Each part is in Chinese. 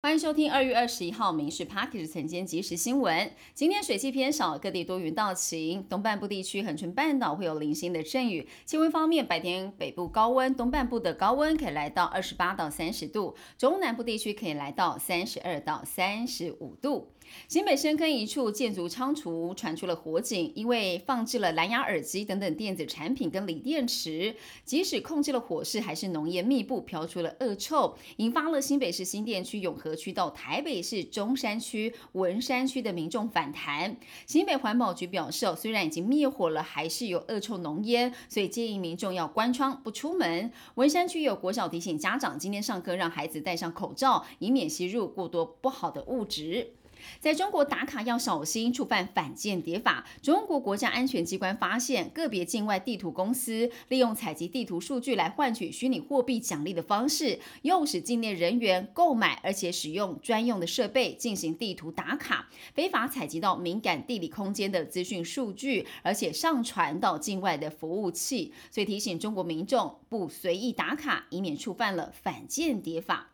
欢迎收听二月二十一号《民事 Package》晨间即时新闻。今天水汽偏少，各地多云到晴。东半部地区恒春半岛会有零星的阵雨。气温方面，白天北部高温，东半部的高温可以来到二十八到三十度，中南部地区可以来到三十二到三十五度。新北深坑一处建筑仓储传出了火警，因为放置了蓝牙耳机等等电子产品跟锂电池，即使控制了火势，还是浓烟密布，飘出了恶臭，引发了新北市新店区永和区到台北市中山区文山区的民众反弹。新北环保局表示，虽然已经灭火了，还是有恶臭浓烟，所以建议民众要关窗不出门。文山区有国小提醒家长，今天上课让孩子戴上口罩，以免吸入过多不好的物质。在中国打卡要小心触犯反间谍法。中国国家安全机关发现，个别境外地图公司利用采集地图数据来换取虚拟货币奖励的方式，诱使境内人员购买，而且使用专用的设备进行地图打卡，非法采集到敏感地理空间的资讯数据，而且上传到境外的服务器。所以提醒中国民众不随意打卡，以免触犯了反间谍法。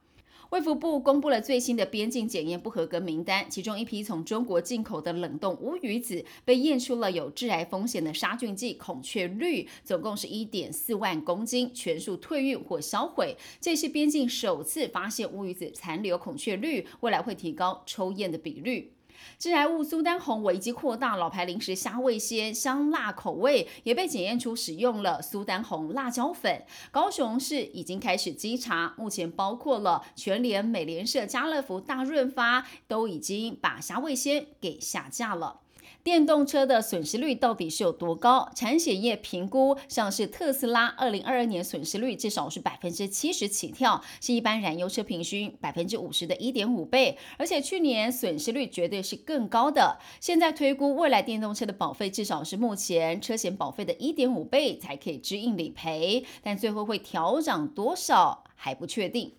卫福部公布了最新的边境检验不合格名单，其中一批从中国进口的冷冻乌鱼子被验出了有致癌风险的杀菌剂孔雀绿，总共是一点四万公斤，全数退运或销毁。这是边境首次发现乌鱼子残留孔雀绿，未来会提高抽验的比率。致癌物苏丹红危机扩大，老牌零食虾味鲜香辣口味也被检验出使用了苏丹红辣椒粉。高雄市已经开始稽查，目前包括了全联、美联社、家乐福、大润发都已经把虾味鲜给下架了。电动车的损失率到底是有多高？产险业评估，像是特斯拉，二零二二年损失率至少是百分之七十起跳，是一般燃油车平均百分之五十的一点五倍，而且去年损失率绝对是更高的。现在推估未来电动车的保费至少是目前车险保费的一点五倍才可以支应理赔，但最后会调涨多少还不确定。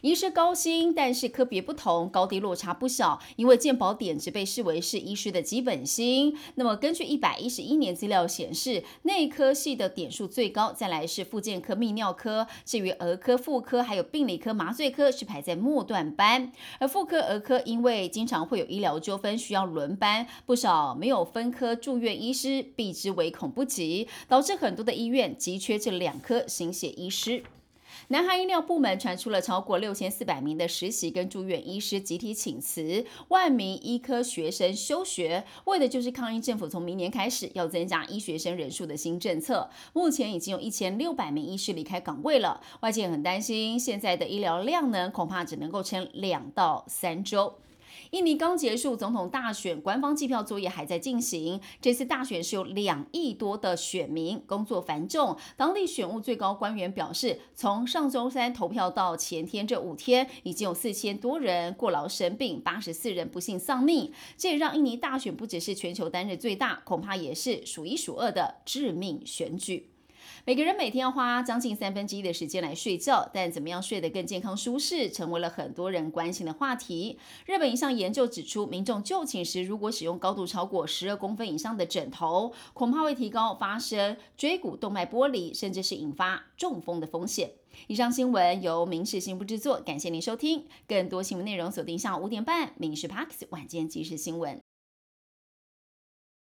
医师高薪，但是科别不同，高低落差不小。因为健保点值被视为是医师的基本薪。那么根据一百一十一年资料显示，内科系的点数最高，再来是附件科、泌尿科，至于儿科、妇科还有病理科、麻醉科是排在末段班。而妇科、儿科因为经常会有医疗纠纷需要轮班，不少没有分科住院医师避之唯恐不及，导致很多的医院急缺这两科心血医师。南韩医疗部门传出了超过六千四百名的实习跟住院医师集体请辞，万名医科学生休学，为的就是抗议政府从明年开始要增加医学生人数的新政策。目前已经有一千六百名医师离开岗位了，外界很担心现在的医疗量呢，恐怕只能够撑两到三周。印尼刚结束总统大选，官方计票作业还在进行。这次大选是有两亿多的选民，工作繁重。当地选务最高官员表示，从上周三投票到前天这五天，已经有四千多人过劳生病，八十四人不幸丧命。这也让印尼大选不只是全球单日最大，恐怕也是数一数二的致命选举。每个人每天要花将近三分之一的时间来睡觉，但怎么样睡得更健康舒适，成为了很多人关心的话题。日本一项研究指出，民众就寝时如果使用高度超过十二公分以上的枕头，恐怕会提高发生椎骨动脉剥离，甚至是引发中风的风险。以上新闻由民事新闻制作，感谢您收听。更多新闻内容锁定下午五点半《民事 Parks 晚间即时新闻》。